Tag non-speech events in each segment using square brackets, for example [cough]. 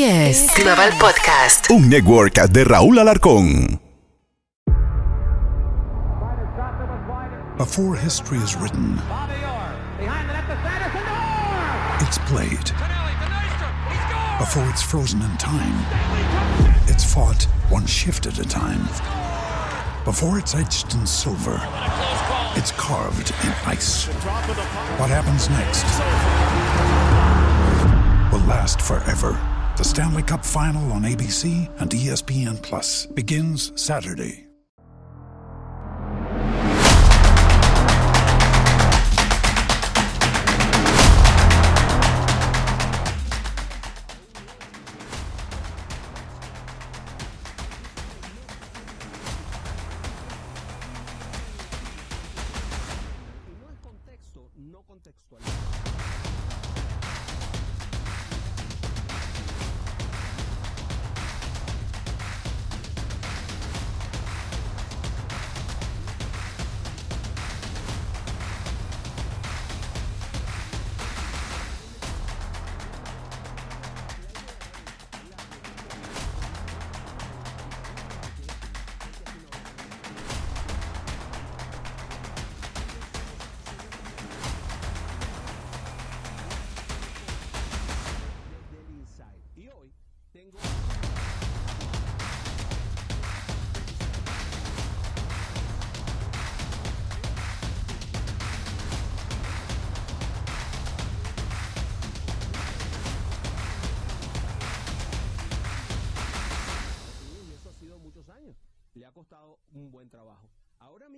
Esto es Global Podcast. Un network de Raúl Alarcón. Before history is written, it's played. Before it's frozen in time, it's fought one shift at a time. Before it's etched in silver, it's carved in ice. What happens next will last forever. The Stanley Cup Final on ABC and ESPN Plus begins Saturday.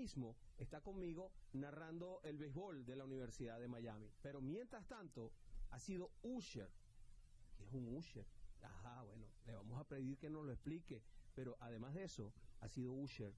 Mismo está conmigo narrando el béisbol de la Universidad de Miami. Pero mientras tanto, ha sido Usher. ¿Qué es un Usher? Ajá, bueno, le vamos a pedir que nos lo explique. Pero además de eso, ha sido Usher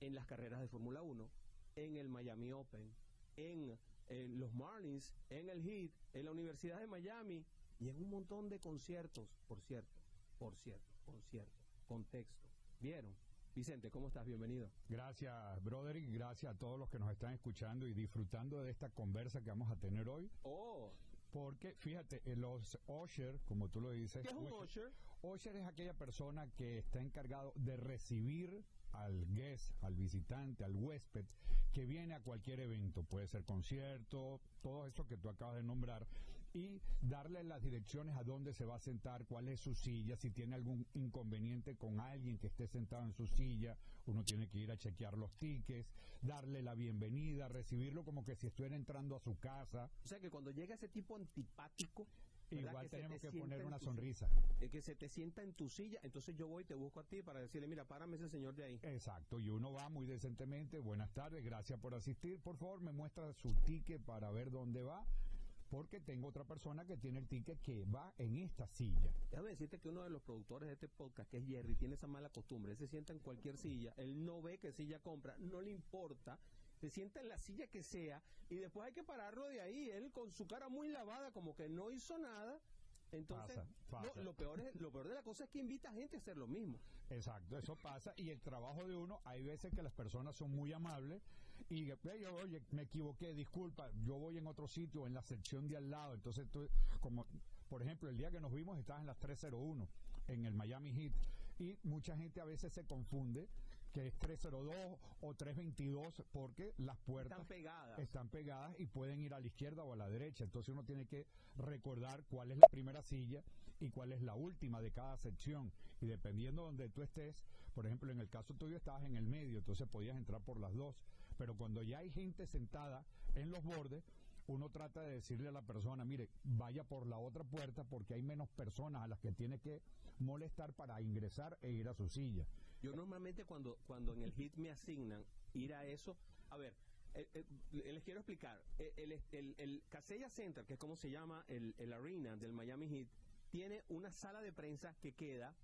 en las carreras de Fórmula 1, en el Miami Open, en, en los Marlins, en el Heat, en la Universidad de Miami y en un montón de conciertos, por cierto, por cierto, por cierto, contexto. ¿Vieron? Vicente, ¿cómo estás? Bienvenido. Gracias, Broderick. Gracias a todos los que nos están escuchando y disfrutando de esta conversa que vamos a tener hoy. Oh, Porque, fíjate, eh, los Usher, como tú lo dices. ¿qué es un Usher? Usher es aquella persona que está encargado de recibir al guest, al visitante, al huésped, que viene a cualquier evento. Puede ser concierto, todo eso que tú acabas de nombrar. Y darle las direcciones a dónde se va a sentar, cuál es su silla, si tiene algún inconveniente con alguien que esté sentado en su silla, uno tiene que ir a chequear los tickets, darle la bienvenida, recibirlo como que si estuviera entrando a su casa. O sea que cuando llega ese tipo antipático. Igual que tenemos te que poner una sonrisa. eh, que se te sienta en tu silla, entonces yo voy y te busco a ti para decirle, mira, párame ese señor de ahí. Exacto, y uno va muy decentemente, buenas tardes, gracias por asistir, por favor me muestra su ticket para ver dónde va, porque tengo otra persona que tiene el ticket que va en esta silla. Déjame decirte que uno de los productores de este podcast, que es Jerry, tiene esa mala costumbre. Él se sienta en cualquier silla, él no ve qué silla compra, no le importa. Se sienta en la silla que sea y después hay que pararlo de ahí. Él con su cara muy lavada, como que no hizo nada. Entonces, Pasa, no, pasa. lo, peor es, lo peor de la cosa es que invita a gente a hacer lo mismo. Exacto, eso pasa, y el trabajo de uno, hay veces que las personas son muy amables y, "Ve, yo, oye, me equivoqué, disculpa, yo voy en otro sitio, en la sección de al lado, entonces tú, como, por ejemplo, el día que nos vimos estabas en las 301, en el Miami Heat, y mucha gente a veces se confunde que es 302 o 322 porque las puertas Están pegadas. están pegadas y pueden ir a la izquierda o a la derecha. Entonces uno tiene que recordar cuál es la primera silla y cuál es la última de cada sección. Y dependiendo de donde tú estés, por ejemplo, en el caso tuyo estabas en el medio, entonces podías entrar por las dos. Pero cuando ya hay gente sentada en los bordes, uno trata de decirle a la persona, mire, vaya por la otra puerta porque hay menos personas a las que tiene que molestar para ingresar e ir a su silla. Yo normalmente cuando, cuando en el hit me asignan ir a eso, a ver, eh, eh, les quiero explicar, Eh, el, el, el Casella Center, que es como se llama el, el arena del Miami Heat, tiene una sala de prensa que queda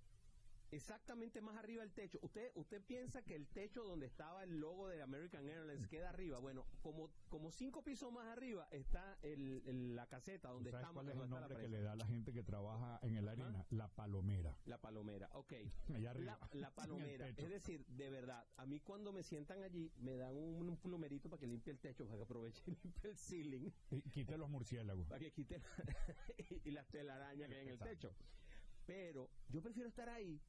exactamente más arriba del techo. Usted usted piensa que el techo donde estaba el logo de American Airlines queda arriba. Bueno, como como cinco pisos más arriba está el, el- la caseta donde ¿Sabes estamos. cuál es el nombre que le da a la gente que trabaja en el arena? La palomera. La palomera, ok. [laughs] Allá arriba. La, la [laughs] palomera. Es decir, de verdad, a mí cuando me sientan allí, me dan un, un plumerito para que limpie el techo, para que aproveche y limpie el ceiling, Y quite los murciélagos. para que quite [laughs] y las telarañas que hay en el techo. Pero yo prefiero estar ahí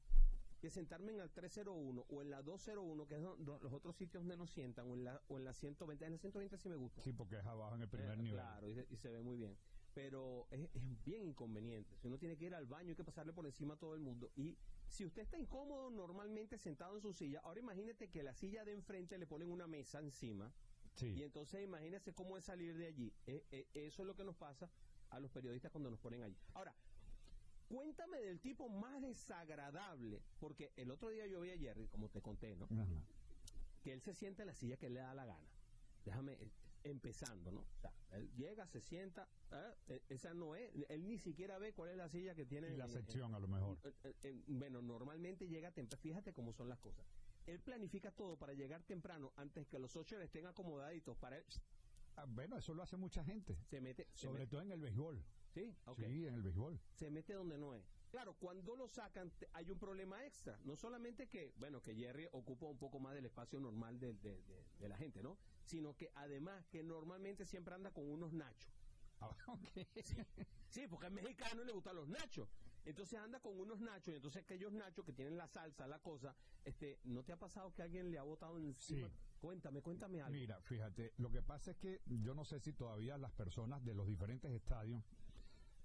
que sentarme en el 301 o en la 201, que es do- do- los otros sitios donde nos sientan, o en la, o en la 120. En la 120 sí me gusta. Sí, porque es abajo en el primer Eh, nivel. Claro, y se, y se ve muy bien. Pero es, es bien inconveniente. Si uno tiene que ir al baño, hay que pasarle por encima a todo el mundo. Y si usted está incómodo normalmente sentado en su silla, ahora imagínate que la silla de enfrente le ponen una mesa encima. Sí. Y entonces imagínese cómo es salir de allí. Eh, eh, eso es lo que nos pasa a los periodistas cuando nos ponen allí. Ahora, cuéntame del tipo más desagradable, porque el otro día yo vi a Jerry, como te conté, ¿no? Ajá. que él se sienta en la silla que le da la gana. Déjame, eh, empezando, ¿no? O sea, él llega, se sienta, ¿eh? Eh, esa no es, él ni siquiera ve cuál es la silla que tiene. Y la en- sección, a lo mejor. en- en- en- bueno, normalmente llega temprano, fíjate cómo son las cosas. Él planifica todo para llegar temprano antes que los ocho estén acomodaditos para él. Ah, bueno, eso lo hace mucha gente. Se mete, se Sobre mete- todo en el béisbol. Sí. Sí, en el béisbol. se mete donde no es. Claro, cuando lo sacan hay un problema extra. No solamente que, bueno, que Jerry ocupa un poco más del espacio normal de, de- de- de la gente, ¿no? Sino que además que normalmente siempre anda con unos nachos. Ah. [laughs] Sí, porque al mexicano le gustan los nachos. Entonces anda con unos nachos y entonces aquellos nachos que tienen la salsa, la cosa, este, ¿no te ha pasado que alguien le ha botado encima? Sí. Cuéntame, cuéntame algo. Mira, fíjate, lo que pasa es que yo no sé si todavía las personas de los diferentes estadios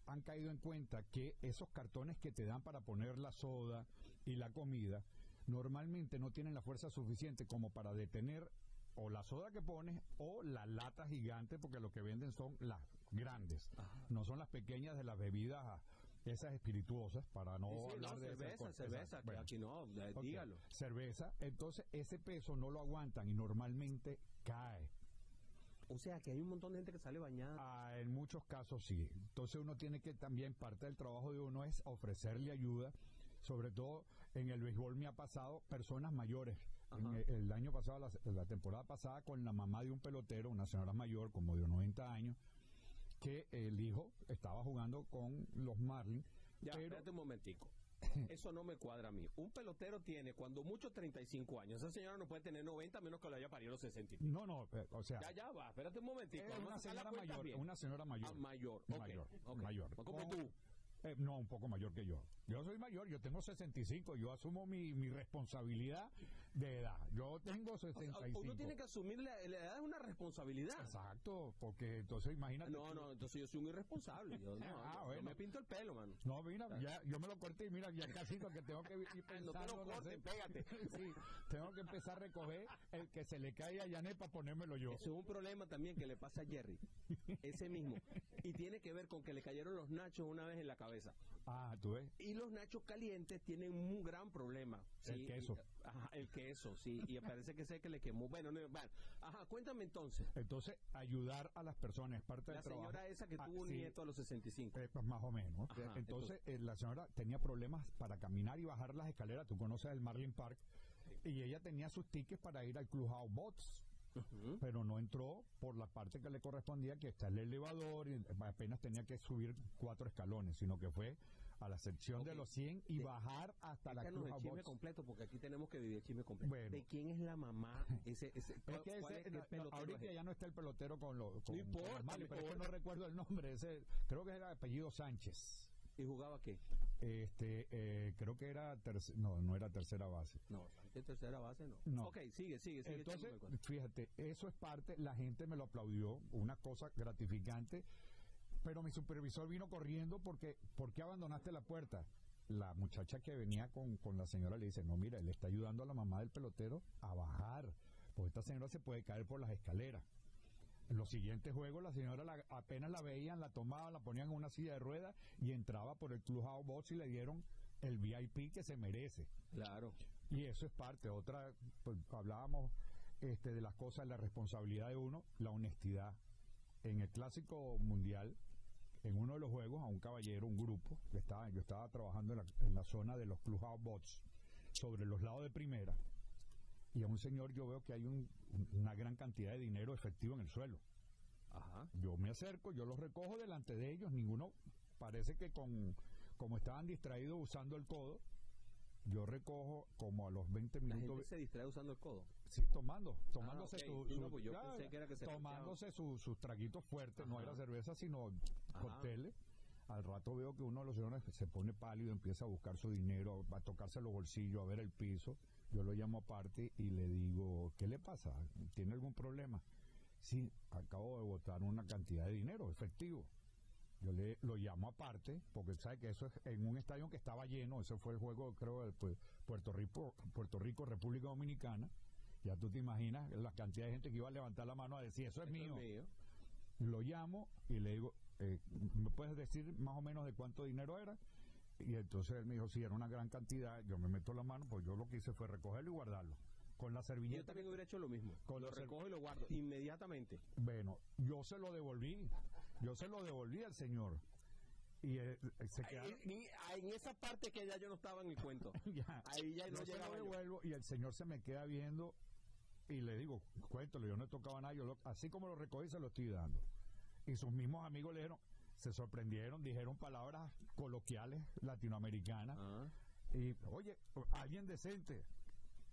han caído en cuenta que esos cartones que te dan para poner la soda y la comida normalmente no tienen la fuerza suficiente como para detener o la soda que pones o la lata gigante porque lo que venden son las grandes, no son las pequeñas de las bebidas ah, esas espirituosas para no Sí, sí, hablar no, de cerveza, cerveza, Bueno. aquí no, eh, dígalo. Cerveza, entonces ese peso no lo aguantan y normalmente cae. O sea, que hay un montón de gente que sale bañada. Ah, en muchos casos sí. Entonces uno tiene que también, parte del trabajo de uno es ofrecerle ayuda, sobre todo en el béisbol me ha pasado personas mayores. En el, el año pasado, la, la temporada pasada, con la mamá de un pelotero, una señora mayor, como de 90 años, que el hijo estaba jugando con los Marlins. Ya, pero espérate un momentico. [coughs] Eso no me cuadra a mí. Un pelotero tiene, cuando mucho, 35 años. Esa señora no puede tener 90 a menos que lo haya parido los 60. no, no, eh, o sea, Ya, ya va. Espérate un momentico. es Vamos a una señora mayor, bien. una señora mayor. Ah, mayor. mayor, mayor. Como tú. Eh, no, un poco mayor que yo. Yo soy mayor, yo tengo 65, yo asumo mi, mi responsabilidad de edad. Yo tengo O sea, 65. uno tiene que asumir la, la edad es una responsabilidad. Exacto, porque entonces imagínate. No, no, entonces yo soy un irresponsable. Yo, no, [laughs] Ah, yo- me pinto el pelo, mano. No, mira, ya, yo me lo corté y mira, ya casi que tengo que ir [laughs] No te pensando. lo cortes, sé. pégate. [laughs] sí, tengo que empezar a recoger el que se le cae a Yanet para ponérmelo yo. Eso es un problema también que le pasa a Jerry. Ese mismo. Y tiene que ver con que le cayeron los nachos una vez en la cabeza. Ah, tú ves. Y los nachos calientes tienen un gran problema. El queso. ajá, el queso, sí. Y [laughs] parece que sé que le quemó. Bueno, no, bueno. Ajá, cuéntame entonces. Entonces, ayudar a las personas es parte La del trabajo. señora esa que Ah, tuvo un sí. nieto a los 65. Eh, pues más o menos. Ajá, entonces, eh, la señora tenía problemas para caminar y bajar las escaleras. Tú conoces el Marlin Park. Y ella tenía sus tickets para ir al Clubhouse Bots. Ujú. Pero no entró por la parte que le correspondía, que está el elevador, y apenas tenía que subir cuatro escalones, sino que fue a la sección de Ok. los 100 y De- bajar hasta la Échanos el chisme completo, porque aquí tenemos que vivir el chisme completo. Bueno. ¿De quién es la mamá? [laughs] Ese, ese, Es ¿cuál- que ese- es- no, ahorita es? ya no está el pelotero con los con, No importa, con los no pero es que no recuerdo el nombre. Ese, creo que era apellido Sánchez. ¿Y jugaba qué? Este, eh, creo que era terc- no, no era tercera base. No, Sánchez tercera base no. No. Ok, sigue, sigue, sigue. Entonces, fíjate, eso es parte, la gente me lo aplaudió, una cosa gratificante, pero mi supervisor vino corriendo porque, ¿por qué abandonaste la puerta? La muchacha que venía con, con la señora le dice, no, mira, él está ayudando a la mamá del pelotero a bajar, porque esta señora se puede caer por las escaleras. En los siguientes juegos la señora la- apenas la veían, la tomaban, la ponían en una silla de ruedas y entraba por el Clubhouse Box y le dieron el VIP que se merece. Claro. Y eso es parte. Otra, pues, hablábamos este, de las cosas, la responsabilidad de uno, la honestidad. En el clásico mundial, en uno de los juegos, a un caballero, un grupo, que estaba, yo estaba trabajando en la, en la zona de los clubhouse bots, sobre los lados de primera, y a un señor yo veo que hay un- un- una gran cantidad de dinero efectivo en el suelo. Ajá. Yo me acerco, yo los recojo delante de ellos, ninguno, parece que con, como estaban distraídos usando el codo, yo recojo como a los 20 La minutos. gente se distrae usando el codo. Sí, tomando, tomándose ok. su, Sí, su- no, pues yo ya, pensé que era que se tomándose su- sus traguitos fuertes, no Ajá. era cerveza, sino Ajá. cócteles. Al rato veo que uno de los señores se pone pálido, empieza a buscar su dinero, va a tocarse los bolsillos, a ver el piso. Yo lo llamo aparte y le digo, ¿qué le pasa? ¿Tiene algún problema? Sí, acabo de botar una cantidad de dinero efectivo. Yo le lo llamo aparte, porque sabe que eso es en un estadio que estaba lleno, ese fue el juego, creo, de Puerto Rico, Puerto Rico, República Dominicana. Ya tú te imaginas la cantidad de gente que iba a levantar la mano a decir, eso es Esto mío. es mío. Lo llamo y le digo, eh, ¿me puedes decir más o menos de cuánto dinero era? Y entonces él me dijo, sí, era una gran cantidad. Yo me meto la mano, pues yo lo que hice fue recogerlo y guardarlo. Con la Yo servilleta. también hubiera hecho lo mismo. Con lo recojo y lo guardo inmediatamente. Bueno, yo se lo devolví. Yo se lo devolví al señor. Y eh, se quedaron. En, en esa parte que ya yo no estaba en el cuento. [laughs] ya. Ahí ya no Yo se lo yo. devuelvo y el señor se me queda viendo y le digo, cuéntale, yo no he tocado nada, yo lo- así como lo recogí se lo estoy dando. Y sus mismos amigos le dijeron, se sorprendieron, dijeron palabras coloquiales latinoamericanas Ah. y, oye, alguien decente,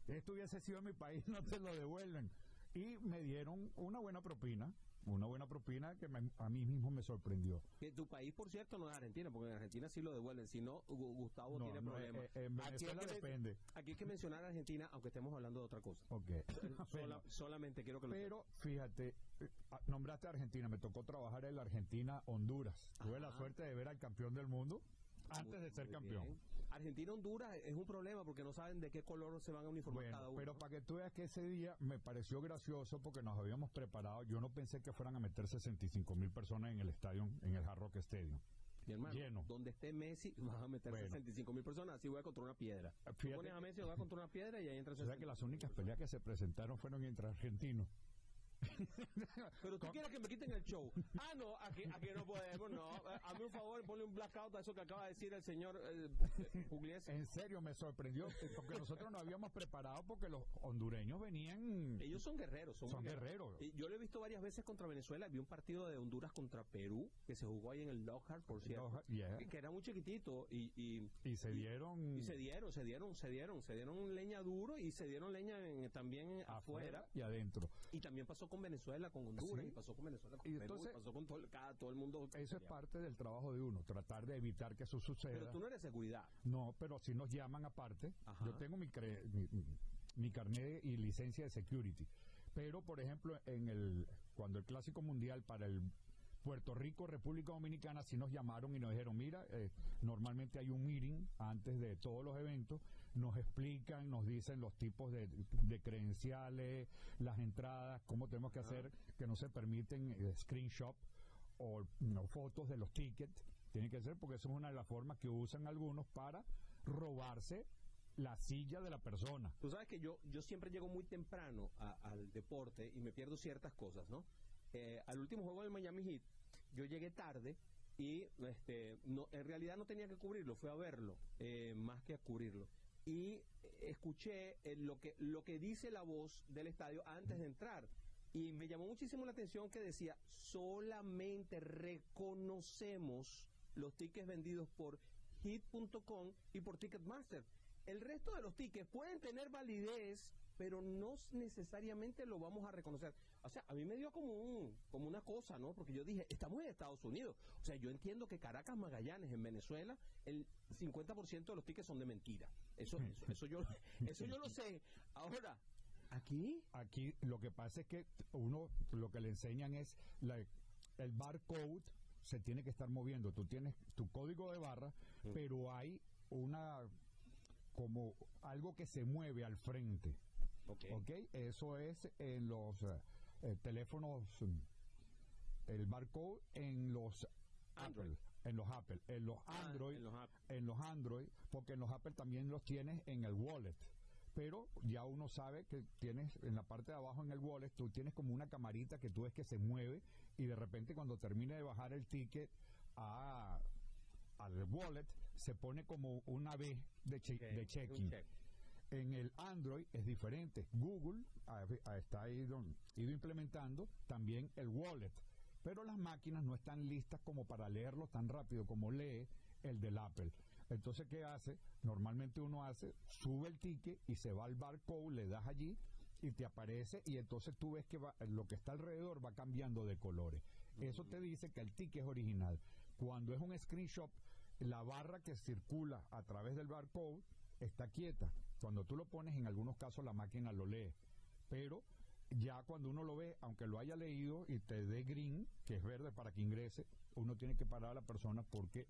esto hubiese sido en mi país, [laughs] no te lo devuelven. Y me dieron una buena propina, una buena propina que me- a mí mismo me sorprendió. Que tu país, por cierto, no es Argentina, porque en Argentina sí lo devuelven. Si no, Gu- Gustavo No, tiene no, problemas. eh, en Aquí hay Venezuela que depende. Aquí hay que mencionar a Argentina, aunque estemos hablando de otra cosa. Ok. [laughs] Sola- solamente quiero que lo Pero fíjate, ah, nombraste a Argentina, me tocó trabajar en la Argentina-Honduras. Tuve la suerte de ver al campeón del mundo antes de ser campeón. Argentina-Honduras es un problema porque no saben de qué color se van a uniformar Bueno, cada uno. pero para que tú veas que ese día me pareció gracioso porque nos habíamos preparado. Yo no pensé que fueran a meter 65 mil personas en el estadio, en el Hard Rock Stadium. Mi hermano, lleno. donde esté Messi, [laughs] vas a meter Bueno. 65 mil personas, así voy a contra una piedra. Tú pones a Messi, va contra una piedra y ahí entra O sea que 65. las únicas peleas que se presentaron fueron entre argentinos. Pero tú quieres que me quiten el show. Ah, no, aquí, aquí no podemos, no. Eh, Hazme un favor, ponle un blackout a eso que acaba de decir el señor eh, Pugliese. En serio, me sorprendió eh, porque nosotros nos habíamos preparado porque los hondureños venían. Ellos son guerreros, son, guerreros. Yo lo he visto varias veces contra Venezuela. Vi un partido de Honduras contra Perú que se jugó ahí en el Lockhart, por cierto. Lockhart, yeah. que, que era muy chiquitito y, y, Y se dieron. y se dieron, se dieron, se dieron, se dieron leña duro y se dieron leña en- también afuera. y adentro. Y también pasó con Venezuela, con Honduras, Sí. y pasó con Venezuela, con Y Perú, y pasó con todo, el- cada, todo el mundo. Eso es parte del trabajo de uno, tratar de evitar que eso suceda. Pero tú no eres seguridad. No, pero si nos llaman aparte. Ajá. Yo tengo mi, cre- mi, mi carnet y licencia de security. Pero, por ejemplo, en el cuando el Clásico Mundial para el Puerto Rico, República Dominicana, sí nos llamaron y nos dijeron, mira, eh, normalmente hay un meeting antes de todos los eventos, nos explican, nos dicen los tipos de, de credenciales, las entradas, cómo tenemos que hacer, que no se permiten eh, screenshot o no, fotos de los tickets. Tiene que ser porque eso es una de las formas que usan algunos para robarse la silla de la persona. Tú sabes que yo, yo siempre llego muy temprano a- al deporte y me pierdo ciertas cosas, ¿no? Eh, al último juego del Miami Heat, yo llegué tarde y este, no, en realidad no tenía que cubrirlo, fui a verlo, eh, más que a cubrirlo. Y escuché eh, lo, que, lo que dice la voz del estadio antes de entrar. Y me llamó muchísimo la atención que decía, solamente reconocemos los tickets vendidos por hit.com y por Ticketmaster. El resto de los tickets pueden tener validez, pero no necesariamente lo vamos a reconocer. O sea, a mí me dio como un como una cosa, ¿no? Porque yo dije, estamos en Estados Unidos. O sea, yo entiendo que Caracas, Magallanes, en Venezuela, el 50% de los tickets son de mentira. Eso, eso, eso yo, [laughs] eso yo lo sé. Ahora, aquí, Aquí lo que pasa es que uno lo que le enseñan es la- el barcode se tiene que estar moviendo. Tú tienes tu código de barra, pero hay una como algo que se mueve al frente. ok, ¿Ok? Eso es en los eh, teléfonos, mm, el barcode en los Android. Apple, en los Apple, en los Ah, Android, en los Apple. en los Android, porque en los Apple también los tienes en el wallet. Pero ya uno sabe que tienes en la parte de abajo en el wallet, tú tienes como una camarita que tú ves que se mueve y de repente cuando termine de bajar el ticket a, al wallet, se pone como una B de, che- de checking. check. En el Android es diferente. Google ha, ha- está ido, ido implementando también el wallet, pero las máquinas no están listas como para leerlo tan rápido como lee el del Apple. Entonces, ¿qué hace? Normalmente uno hace, sube el ticket y se va al barcode, le das allí y te aparece y entonces tú ves que va- lo que está alrededor va cambiando de colores. Eso te dice que el ticket es original. Cuando es un screenshot, la barra que circula a través del barcode está quieta. Cuando tú lo pones, en algunos casos la máquina lo lee. Pero ya cuando uno lo ve, aunque lo haya leído y te dé green, que es verde para que ingrese, uno tiene que parar a la persona porque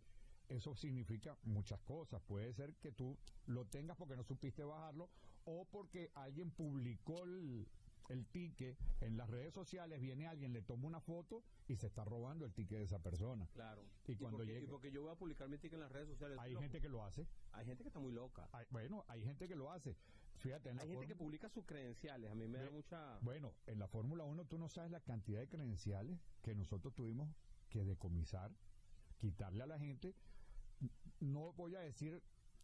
eso significa muchas cosas. Puede ser que tú lo tengas porque no supiste bajarlo o porque alguien publicó el, el ticket en las redes sociales, viene alguien, le toma una foto y se está robando el ticket de esa persona. Claro. Y cuando porque, llegue- y porque yo voy a publicar mi ticket en las redes sociales. Hay gente que lo hace. hay gente que está muy loca. Hay- bueno, hay gente que lo hace. Fíjate, en la Hay gente que publica sus credenciales. A mí me da mucha. Bueno, en la Fórmula 1 tú no sabes la cantidad de credenciales que nosotros tuvimos que decomisar, quitarle a la gente. No voy a decir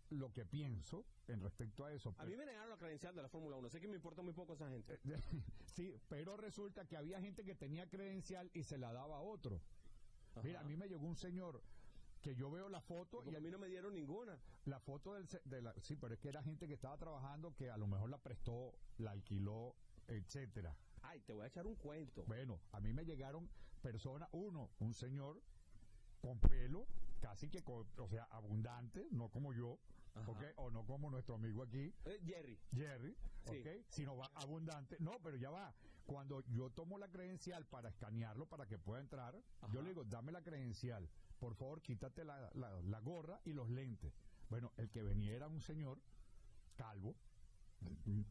lo que pienso en respecto a eso. A mí me negaron la credencial de la Fórmula 1. Sé que me importa muy poco esa gente. [laughs] sí, pero resulta que había gente que tenía credencial y se la daba a otro. Mira, a mí me llegó un señor que yo veo la foto Porque y a mí no me dieron ninguna. la foto del de la sí, pero es que era gente que estaba trabajando que a lo mejor la prestó, la alquiló, etcétera. Ay, te voy a echar un cuento. Bueno, a mí me llegaron personas, uno, un señor con pelo, casi que, con- o sea, abundante, no como yo, Ajá. ¿ok? O no como nuestro amigo aquí, Eh, Jerry. Jerry, Sí. ¿ok? Sino va abundante. No, pero ya va. Cuando yo tomo la credencial para escanearlo, para que pueda entrar, Ajá. yo le digo, dame la credencial. Por favor, quítate la, la- la gorra y los lentes. Bueno, el que venía era un señor calvo,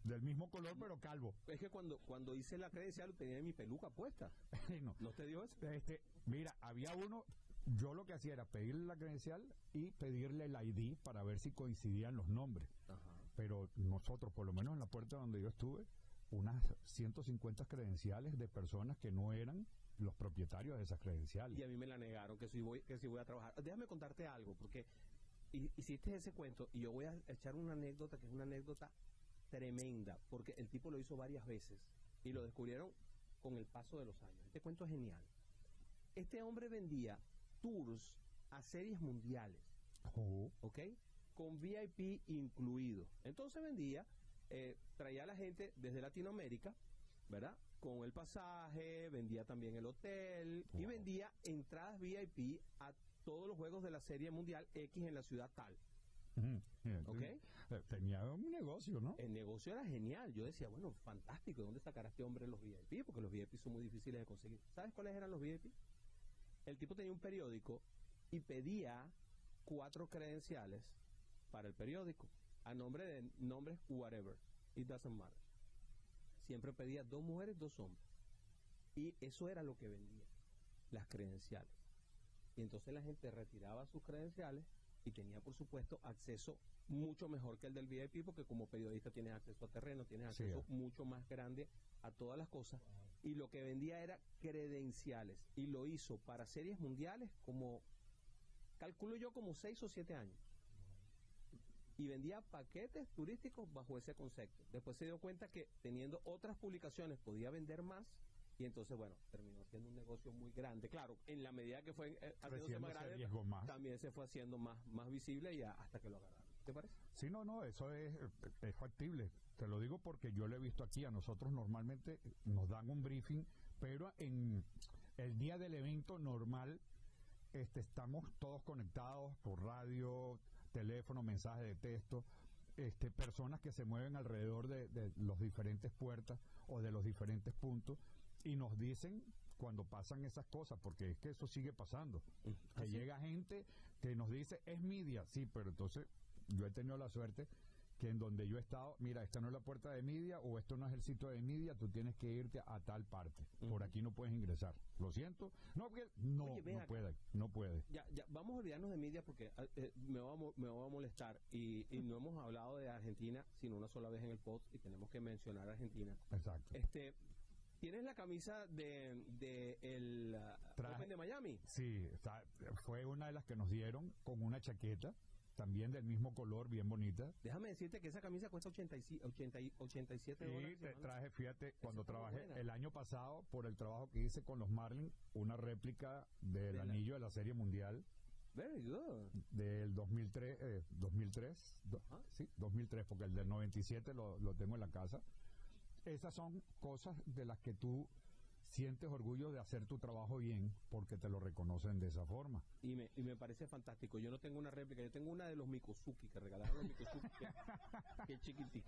del mismo color, pero calvo. Es que cuando, cuando hice la credencial tenía mi peluca puesta. [laughs] No. ¿No te dio eso? Este, mira, había uno, yo lo que hacía era pedirle la credencial y pedirle el ID para ver si coincidían los nombres. Ajá. Pero nosotros, por lo menos en la puerta donde yo estuve, unas 150 credenciales de personas que no eran los propietarios de esas credenciales. Y a mí me la negaron que si voy, que si voy a trabajar. Déjame contarte algo, porque hi- hiciste ese cuento y yo voy a echar una anécdota que es una anécdota tremenda, porque el tipo lo hizo varias veces y lo descubrieron con el paso de los años. Este cuento es genial. Este hombre vendía tours a series mundiales. Oh, ¿ok? Con VIP incluido. Entonces vendía, eh, traía a la gente desde Latinoamérica, ¿verdad? Con el pasaje, vendía también el hotel y vendía entradas VIP a todos los juegos de la Serie Mundial X en la ciudad tal. ujú, mira, ¿Ok? eh, Tenía un negocio, ¿no? El negocio era genial. Yo decía, bueno, fantástico. ¿De dónde sacará este hombre los VIP? Porque los VIP son muy difíciles de conseguir. ¿Sabes cuáles eran los VIP? El tipo tenía un periódico y pedía cuatro credenciales para el periódico a nombre de nombres whatever. It doesn't matter. Siempre pedía dos mujeres, dos hombres. Y eso era lo que vendía, las credenciales. Y entonces la gente retiraba sus credenciales y tenía, por supuesto, acceso mucho mejor que el del VIP, porque como periodista tienes acceso a terreno, tienes Sí. acceso mucho más grande a todas las cosas. Y lo que vendía era credenciales. Y lo hizo para series mundiales como, calculo yo, como seis o siete años. Y vendía paquetes turísticos bajo ese concepto. Después se dio cuenta que teniendo otras publicaciones podía vender más. Y entonces, bueno, terminó siendo un negocio muy grande. Claro, en la medida que fue eh, haciéndose más grande, más. también se fue haciendo más, más visible y a- hasta que lo agarraron. ¿Te parece? Sí, no, no, eso es, es factible. Te lo digo porque yo lo he visto aquí. A nosotros normalmente nos dan un briefing, pero en el día del evento normal este, estamos todos conectados por radio, teléfono, mensaje de texto. Este, personas que se mueven alrededor de, de los diferentes puertas o de los diferentes puntos y nos dicen cuando pasan esas cosas, porque es que eso sigue pasando. Que llega gente que nos dice, es media, sí, pero entonces yo he tenido la suerte que en donde yo he estado, mira, esta no es la puerta de media o esto no es el sitio de media, tú tienes que irte a tal parte. Por aquí no puedes ingresar. Lo siento. No, porque no, Oye, no puede, no puede. Ya, ya, vamos a olvidarnos de media porque eh, eh, me, va a, me va a molestar. Y, y no hemos hablado de Argentina sino una sola vez en el post y tenemos que mencionar a Argentina. Exacto. Este, ¿Tienes la camisa de, de el ah, Traje. Open de Miami? Sí, fue una de las que nos dieron con una chaqueta, también del mismo color, bien bonita. Déjame decirte que esa camisa cuesta 85, 80 y- 87 Y dólares. te hermano. traje, fíjate, cuando trabajé el año pasado, por el trabajo que hice con los Marlins, una réplica del De la- anillo de la Serie Mundial Very good. del 2003, eh, 2003, do- sí, 2003, porque el del 97 lo, lo tengo en la casa. Esas son cosas de las que tú sientes orgullo de hacer tu trabajo bien porque te lo reconocen de esa forma. Y me, y me parece fantástico. Yo no tengo una réplica, yo tengo una de los Mikosuki que regalaron los Mikosuki, que, [laughs] que es.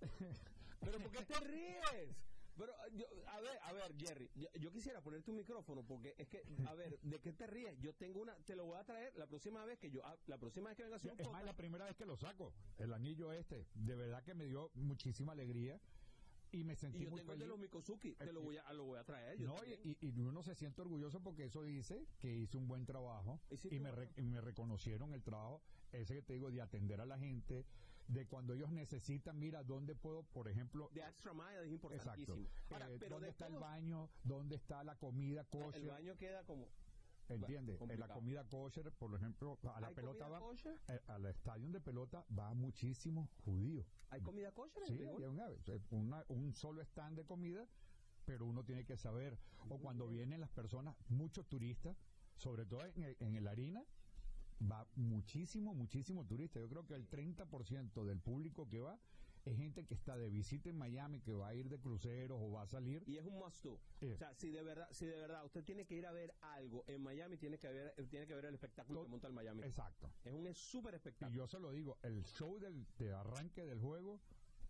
[laughs] Pero ¿por qué te ríes? Pero, yo, a ver, a ver, Jerry, yo, yo quisiera ponerte un micrófono porque es que, a ver, ¿de qué te ríes? Yo tengo una, te lo voy a traer la próxima vez que yo, ah, la próxima vez que venga a hacer un Es más, la primera vez que lo saco, el anillo este, de verdad que me dio muchísima alegría y me sentí Y yo muy tengo el de los Mikosuki, te lo voy a, lo voy a traer. yo No, y, y uno se siente orgulloso porque eso dice que hice un buen trabajo y me, re- y me reconocieron el trabajo, ese que te digo, de atender a la gente, de cuando ellos necesitan, mira, ¿dónde puedo, por ejemplo, de extra mile es exacto, importantísimo. Ahora, eh, pero dónde de está el baño, dónde está la comida el kosher, baño queda como ¿entiendes? bueno, Eh, la comida kosher, por ejemplo, a la ¿Hay pelota va, kosher? eh, al estadio de pelota va muchísimos judíos. ¿Hay comida kosher en Sí, hay una- una- un solo stand de comida, pero uno tiene que saber. O cuando vienen las personas, muchos turistas, sobre todo en el, en el harina, va muchísimo, muchísimo turista. Yo creo que el 30% del público que va es gente que está de visita en Miami, que va a ir de cruceros o va a salir. y es un must do. Sí. O sea, si de verdad, si de verdad usted tiene que ir a ver algo en Miami, tiene que ver, tiene que ver el espectáculo que monta el Miami. Exacto. Es un súper Y espectáculo. yo se lo digo, el show del, de arranque del juego,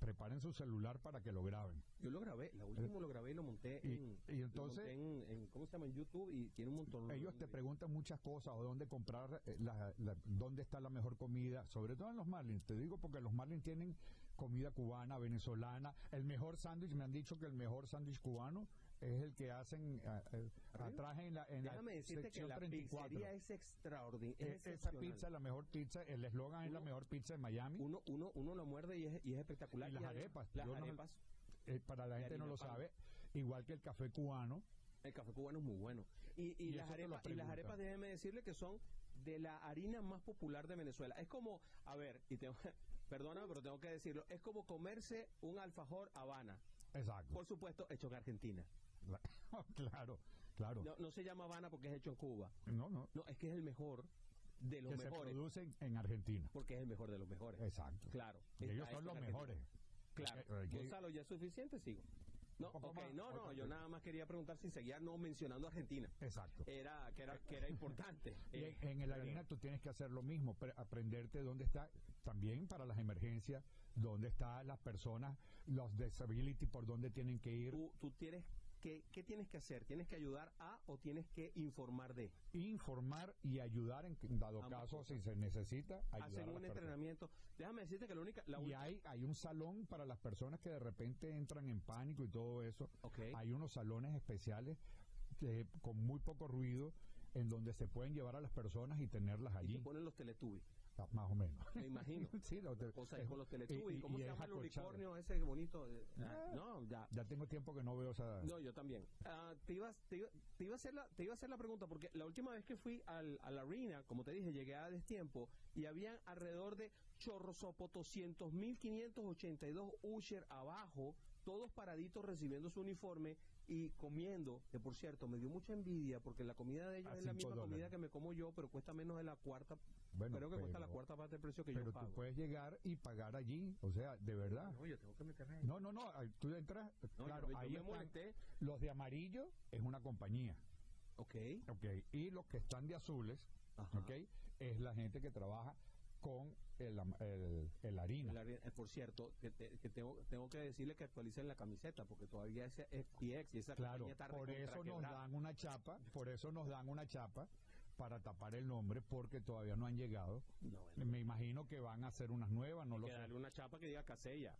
preparen su celular para que lo graben. Yo lo grabé, la última lo grabé y lo monté Y- en, y lo entonces- monté en, en- ¿cómo se llama? En YouTube y tiene un montón. Ellos te preguntan muchas cosas, o dónde comprar, eh, la- la- dónde está la mejor comida, sobre todo en los Marlins. Te digo porque los Marlins tienen comida cubana, venezolana. El mejor sándwich, me han dicho que el mejor sándwich cubano es el que hacen eh, eh, atrás en la, en la Déjame decirte que sección la 34. pizzería es extraordinaria. Es esa excepcional. pizza es la mejor pizza, el eslogan es la mejor pizza de Miami. Uno, uno, uno lo muerde y es, y es espectacular. Y las arepas. Las no- arepas. Eh, para la gente no lo pan. sabe, igual que el café cubano. El café cubano es muy bueno. Y, y Y las, arepas, y las arepas, déjeme decirle que son de la harina más popular de Venezuela. Es como, a ver, y tengo, [laughs] perdóname, pero tengo que decirlo, es como comerse un alfajor Habana. Exacto. Por supuesto, hecho en Argentina. [laughs] claro, claro. No, no se llama Habana porque es hecho en Cuba. No, no. No, es que es el mejor de los que se mejores. producen en Argentina. Porque es el mejor de los mejores. Exacto. Claro. Y ellos son los mejores. Claro. Eh, que- Gonzalo, ¿ya es suficiente? Sigo. No, más, no, no, yo nada más quería preguntar si seguía no mencionando Argentina. Exacto. Era, que era, que era importante. [laughs] Y Eh, en, en el harina tú tienes que hacer lo mismo, pre- aprenderte dónde está, también para las emergencias, dónde están las personas, los disability, por dónde tienen que ir, tú, tú tienes que, ¿qué tienes que hacer? ¿Tienes que ayudar a o tienes que informar de? informar y ayudar en dado Ambas caso cosas. si se necesita las un personas. entrenamiento. Déjame decirte que la única... La Y única- hay, hay un salón para las personas que de repente entran en pánico y todo eso. Ok. Hay unos salones especiales que, con muy poco ruido en donde se pueden llevar a las personas y tenerlas y allí, te ponen los teletubbies, más o menos. me imagino. [laughs] sí, lo O sea, es- con los teletubbies. y- ¿Cómo y se llama el unicornio ese bonito? Eh, ah, Ah. no, ya. Ya tengo tiempo que no veo esa... No, yo también. Ah, te, iba, te, iba, te, iba a hacer la, te iba a hacer la pregunta porque la última vez que fui al, a la arena, como te dije, llegué a destiempo y habían alrededor de chorrosopos 200.582 usher abajo, todos paraditos recibiendo su uniforme y comiendo, que por cierto me dio mucha envidia porque la comida de ellos A es la misma comida que me como yo, pero cuesta menos de la cuarta, Bueno, creo que cuesta la pero- cuarta parte del precio que Pero yo tú pago. puedes llegar y pagar allí, o sea, de verdad. No, yo tengo que meterme ahí. No, no, no, tú entras, No, claro, yo, yo ahí me están- molesté. los de amarillo es una compañía, Ok. ok, y los que están de azules, Ajá. ok, es la gente que trabaja con el, el, el harina. La- eh, por cierto, que, te- que tengo, tengo que decirle que actualicen la camiseta porque todavía es FTX y esa Claro, está por eso nos dan una chapa, por eso nos dan una chapa para tapar el nombre porque todavía no han llegado. No, bueno, Me imagino que van a hacer unas nuevas, no lo que sé. darle una chapa que diga Casella.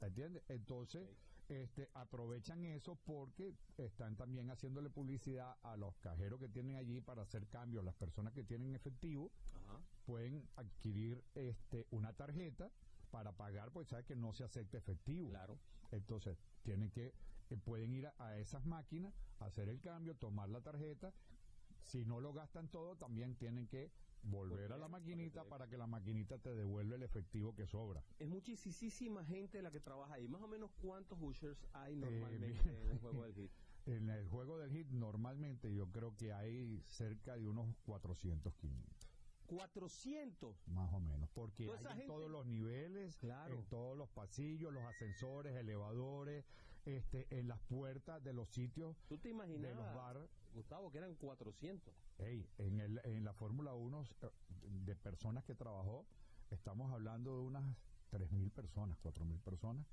¿Entiendes? Entonces, este, aprovechan eso porque están también haciéndole publicidad a los cajeros que tienen allí para hacer cambios. Las personas que tienen efectivo Ajá. Pueden adquirir este, una tarjeta para pagar, pues sabes que no se acepta efectivo. Claro. Entonces, tienen que, eh, pueden ir a, a esas máquinas, hacer el cambio, tomar la tarjeta. Si no lo gastan todo, también tienen que volver a la maquinita para que la maquinita te devuelva el efectivo que sobra. Es muchísima gente la que trabaja ahí. Más o menos cuántos ushers hay Eh, normalmente en un juego del hit. [laughs] En el juego del hit normalmente yo creo que hay cerca de unos 400, 500, 400. más o menos, porque hay en gente- todos los niveles, Claro. en todos los pasillos, los ascensores, elevadores, este, en las puertas de los sitios ¿Tú te de imaginas, los bares. Gustavo, que eran 400? Ey, en, el, en la Fórmula 1 eh, de personas que trabajó, estamos hablando de unas 3.000 personas, 4.000 personas,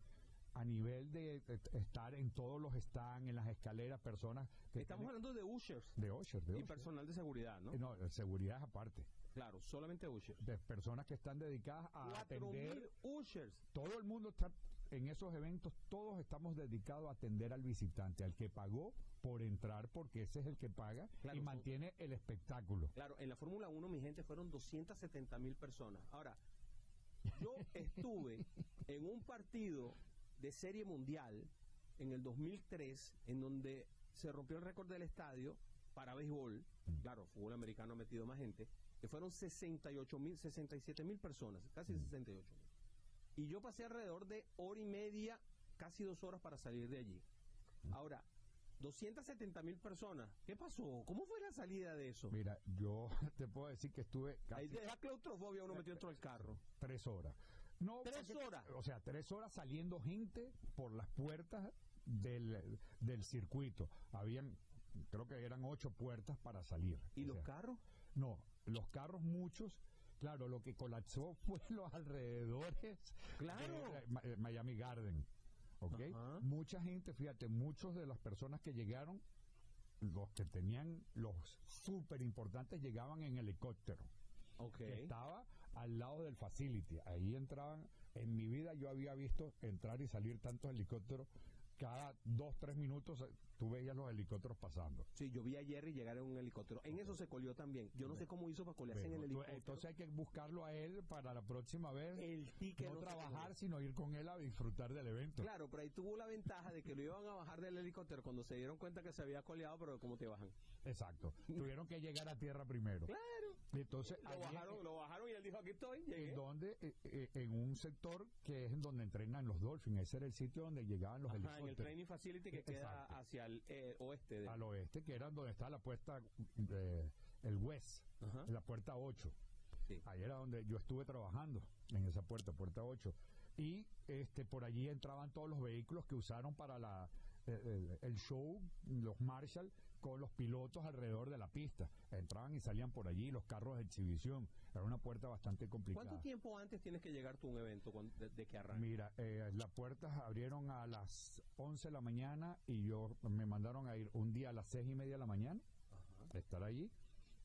a nivel de, de estar en todos los stands, en las escaleras, personas que Estamos tienen- hablando de ushers de Usher, de y personal de seguridad, ¿no? Eh, No, eh, seguridad es aparte, Claro, solamente ushers. de personas que están dedicadas a atender 4.000 ushers. todo el mundo está en esos eventos, todos estamos dedicados a atender al visitante, al que pagó por entrar, porque ese es el que paga Claro, y mantiene el espectáculo. Claro, en la Fórmula 1, mi gente, fueron 270 mil personas. Ahora, yo [laughs] estuve en un partido de serie mundial en el 2003, en donde se rompió el récord del estadio para béisbol. Claro, fútbol americano ha metido más gente, que fueron 68 mil, 67 mil personas, casi 68 mil. Y yo pasé alrededor de hora y media, casi dos horas para salir de allí. Ahora, 270 mil personas. ¿Qué pasó? ¿Cómo fue la salida de eso? Mira, yo [laughs] te puedo decir que estuve Ahí casi te da claustrofobia uno metido dentro del carro. tres horas. No, ¿Tres porque- horas? O sea, tres horas saliendo gente por las puertas del, del circuito. Habían, creo que eran ocho puertas para salir. ¿Y O los sea, carros? No, los carros muchos, claro, lo que colapsó [laughs] fue los alrededores Claro. de Ma- eh, Miami Garden. ¿Ok? Ajá. Mucha gente, fíjate, muchos de las personas que llegaron, los que tenían los súper importantes, llegaban en helicóptero. Ok. Que estaba al lado del facility. Ahí entraban. En mi vida yo había visto entrar y salir tantos helicópteros. Cada dos, tres minutos eh, tú veías los helicópteros pasando. Sí, yo vi a Jerry llegar en un helicóptero. En eso se colió también. Yo no sé cómo hizo para colarse en el helicóptero. entonces hay que buscarlo a él para la próxima vez. el ticket no trabajar, sino ir con él a disfrutar del evento. Claro, pero ahí tuvo la ventaja de que lo iban a bajar del helicóptero cuando se dieron cuenta que se había coleado, pero ¿cómo te bajan? Exacto. Tuvieron que llegar a tierra primero. Claro. Entonces, Lo allí bajaron, lo bajaron y él dijo, aquí estoy, llegué. en donde eh, eh, en un sector que es en donde entrenan los Dolphins, ese era el sitio donde llegaban los Ajá, en el helicópteros training facility que queda hacia el eh, oeste. De... al oeste, que era donde está la puerta el West, Ajá. la puerta 8. Sí. Ahí era donde yo estuve trabajando, en esa puerta, puerta 8. Y este por allí entraban todos los vehículos que usaron para la el, el show, los Marshall, con los pilotos alrededor de la pista. Entraban y salían por allí, los carros de exhibición. Era una puerta bastante complicada. ¿Cuánto tiempo antes tienes que llegar tú a un evento de, de que arranque? Mira, eh, las puertas abrieron a las 11 de la mañana y yo me mandaron a ir un día a las 6 y media de la mañana, estar allí,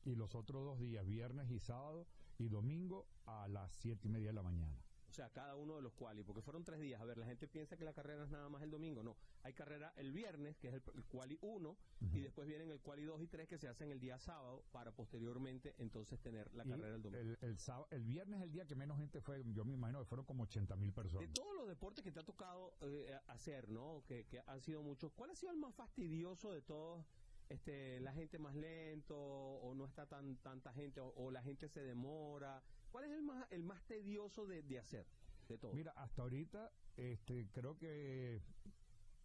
y los otros dos días, viernes y sábado y domingo, a las 7 y media de la mañana. O sea, cada uno de los quali, porque fueron tres días. A ver, la gente piensa que la carrera es nada más el domingo. No, hay carrera el viernes, que es el, el quali 1, y después vienen el quali 2 y 3 que se hacen el día sábado para posteriormente entonces tener la Y carrera el domingo. el, el, sábado- el viernes es el día que menos gente fue, yo me imagino que fueron como 80 mil De personas. todos los deportes que te ha tocado eh, hacer, ¿no? Que, que han sido muchos, ¿cuál ha sido el más fastidioso de todos? Este, la gente más lento o no está tan tanta gente o, o la gente se demora. ¿Cuál es el más el más tedioso de, de hacer de todos? Mira, hasta ahorita este, creo que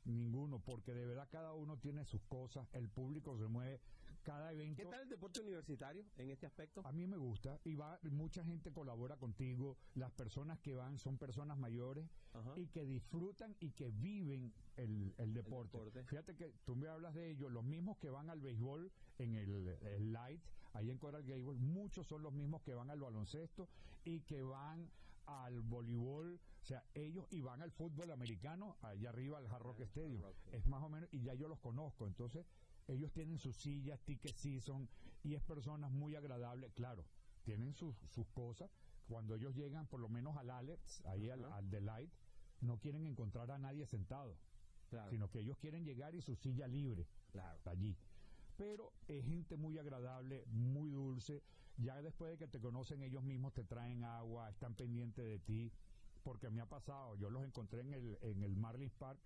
ninguno, porque de verdad cada uno tiene sus cosas, el público se mueve, cada evento... ¿Qué tal el deporte universitario en este aspecto? A mí me gusta y va mucha gente colabora contigo. Las personas que van son personas mayores Ajá. y que disfrutan y que viven el, el deporte. deporte. Fíjate que tú me hablas de ellos, los mismos que van al béisbol en el, el Light, ahí en Coral Gable, muchos son los mismos que van al baloncesto y que van al voleibol, o sea, ellos y van al fútbol americano, allá arriba al Hard Rock Stadium. Es más o menos, y ya yo los conozco, entonces ellos tienen sus sillas, ticket season, y es personas muy agradables, claro, tienen sus, sus cosas. Cuando ellos llegan, por lo menos al Alex, ahí al, al Delight, no quieren encontrar a nadie sentado, Claro, sino que ellos quieren llegar y su silla libre claro. allí. Pero es gente muy agradable, muy dulce. Ya después de que te conocen ellos mismos, te traen agua, están pendientes de ti. Porque me ha pasado, yo los encontré en el, en el Marlins Park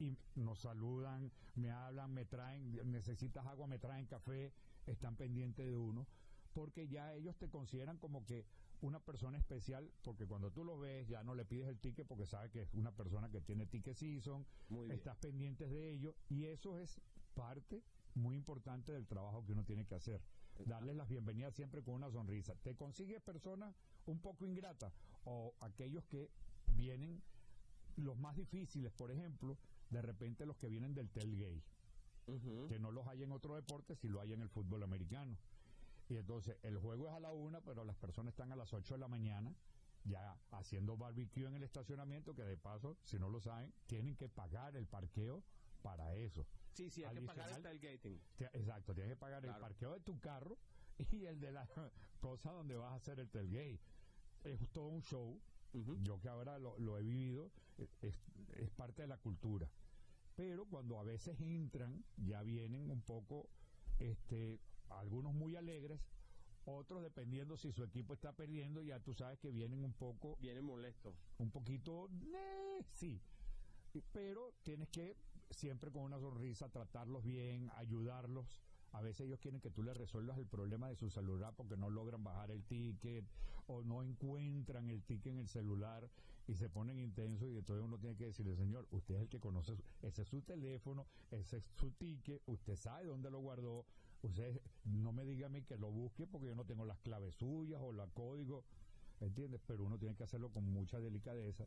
y nos saludan, me hablan, me traen, necesitas agua, me traen café, están pendientes de uno. Porque ya ellos te consideran como que una persona especial, porque cuando tú lo ves ya no le pides el ticket porque sabes que es una persona que tiene ticket season, estás pendientes de ellos y eso es parte muy importante del trabajo que uno tiene que hacer. Darles las bienvenidas siempre con una sonrisa. Te consigues personas un poco ingratas o aquellos que vienen los más difíciles, por ejemplo, de repente los que vienen del tailgate, Ujú. que no los hay en otro deporte, si lo hay en el fútbol americano. Y entonces el juego es a la una, pero las personas están a las 8 de la mañana ya haciendo barbecue en el estacionamiento, que de paso, si no lo saben, tienen que pagar el parqueo para eso. Sí, sí, hay que pagar el. Te- Exacto, tienes que pagar el parqueo de tu carro [laughs] y el de la [laughs] cosa donde vas a hacer el tailgate. Es todo un show. Yo que ahora lo, lo he vivido, eh, es, es parte de la cultura. Pero cuando a veces entran, ya vienen un poco, este, algunos muy alegres, otros dependiendo si su equipo está perdiendo, ya tú sabes que vienen un poco Viene molesto. un poquito, "Nee", sí, pero tienes que siempre con una sonrisa tratarlos bien, ayudarlos. A veces ellos quieren que tú les resuelvas el problema de su celular porque no logran bajar el ticket o no encuentran el ticket en el celular y se ponen intensos y entonces uno tiene que decirle, señor, usted es el que conoce, ese es su teléfono, ese es su ticket, usted sabe dónde lo guardó, usted no me diga a mí que lo busque porque yo no tengo las claves suyas o la código, ¿entiendes? Pero uno tiene que hacerlo con mucha delicadeza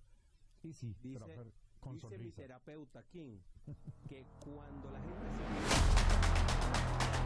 y sí, Dice, trabajar con dice mi terapeuta King que cuando la gente se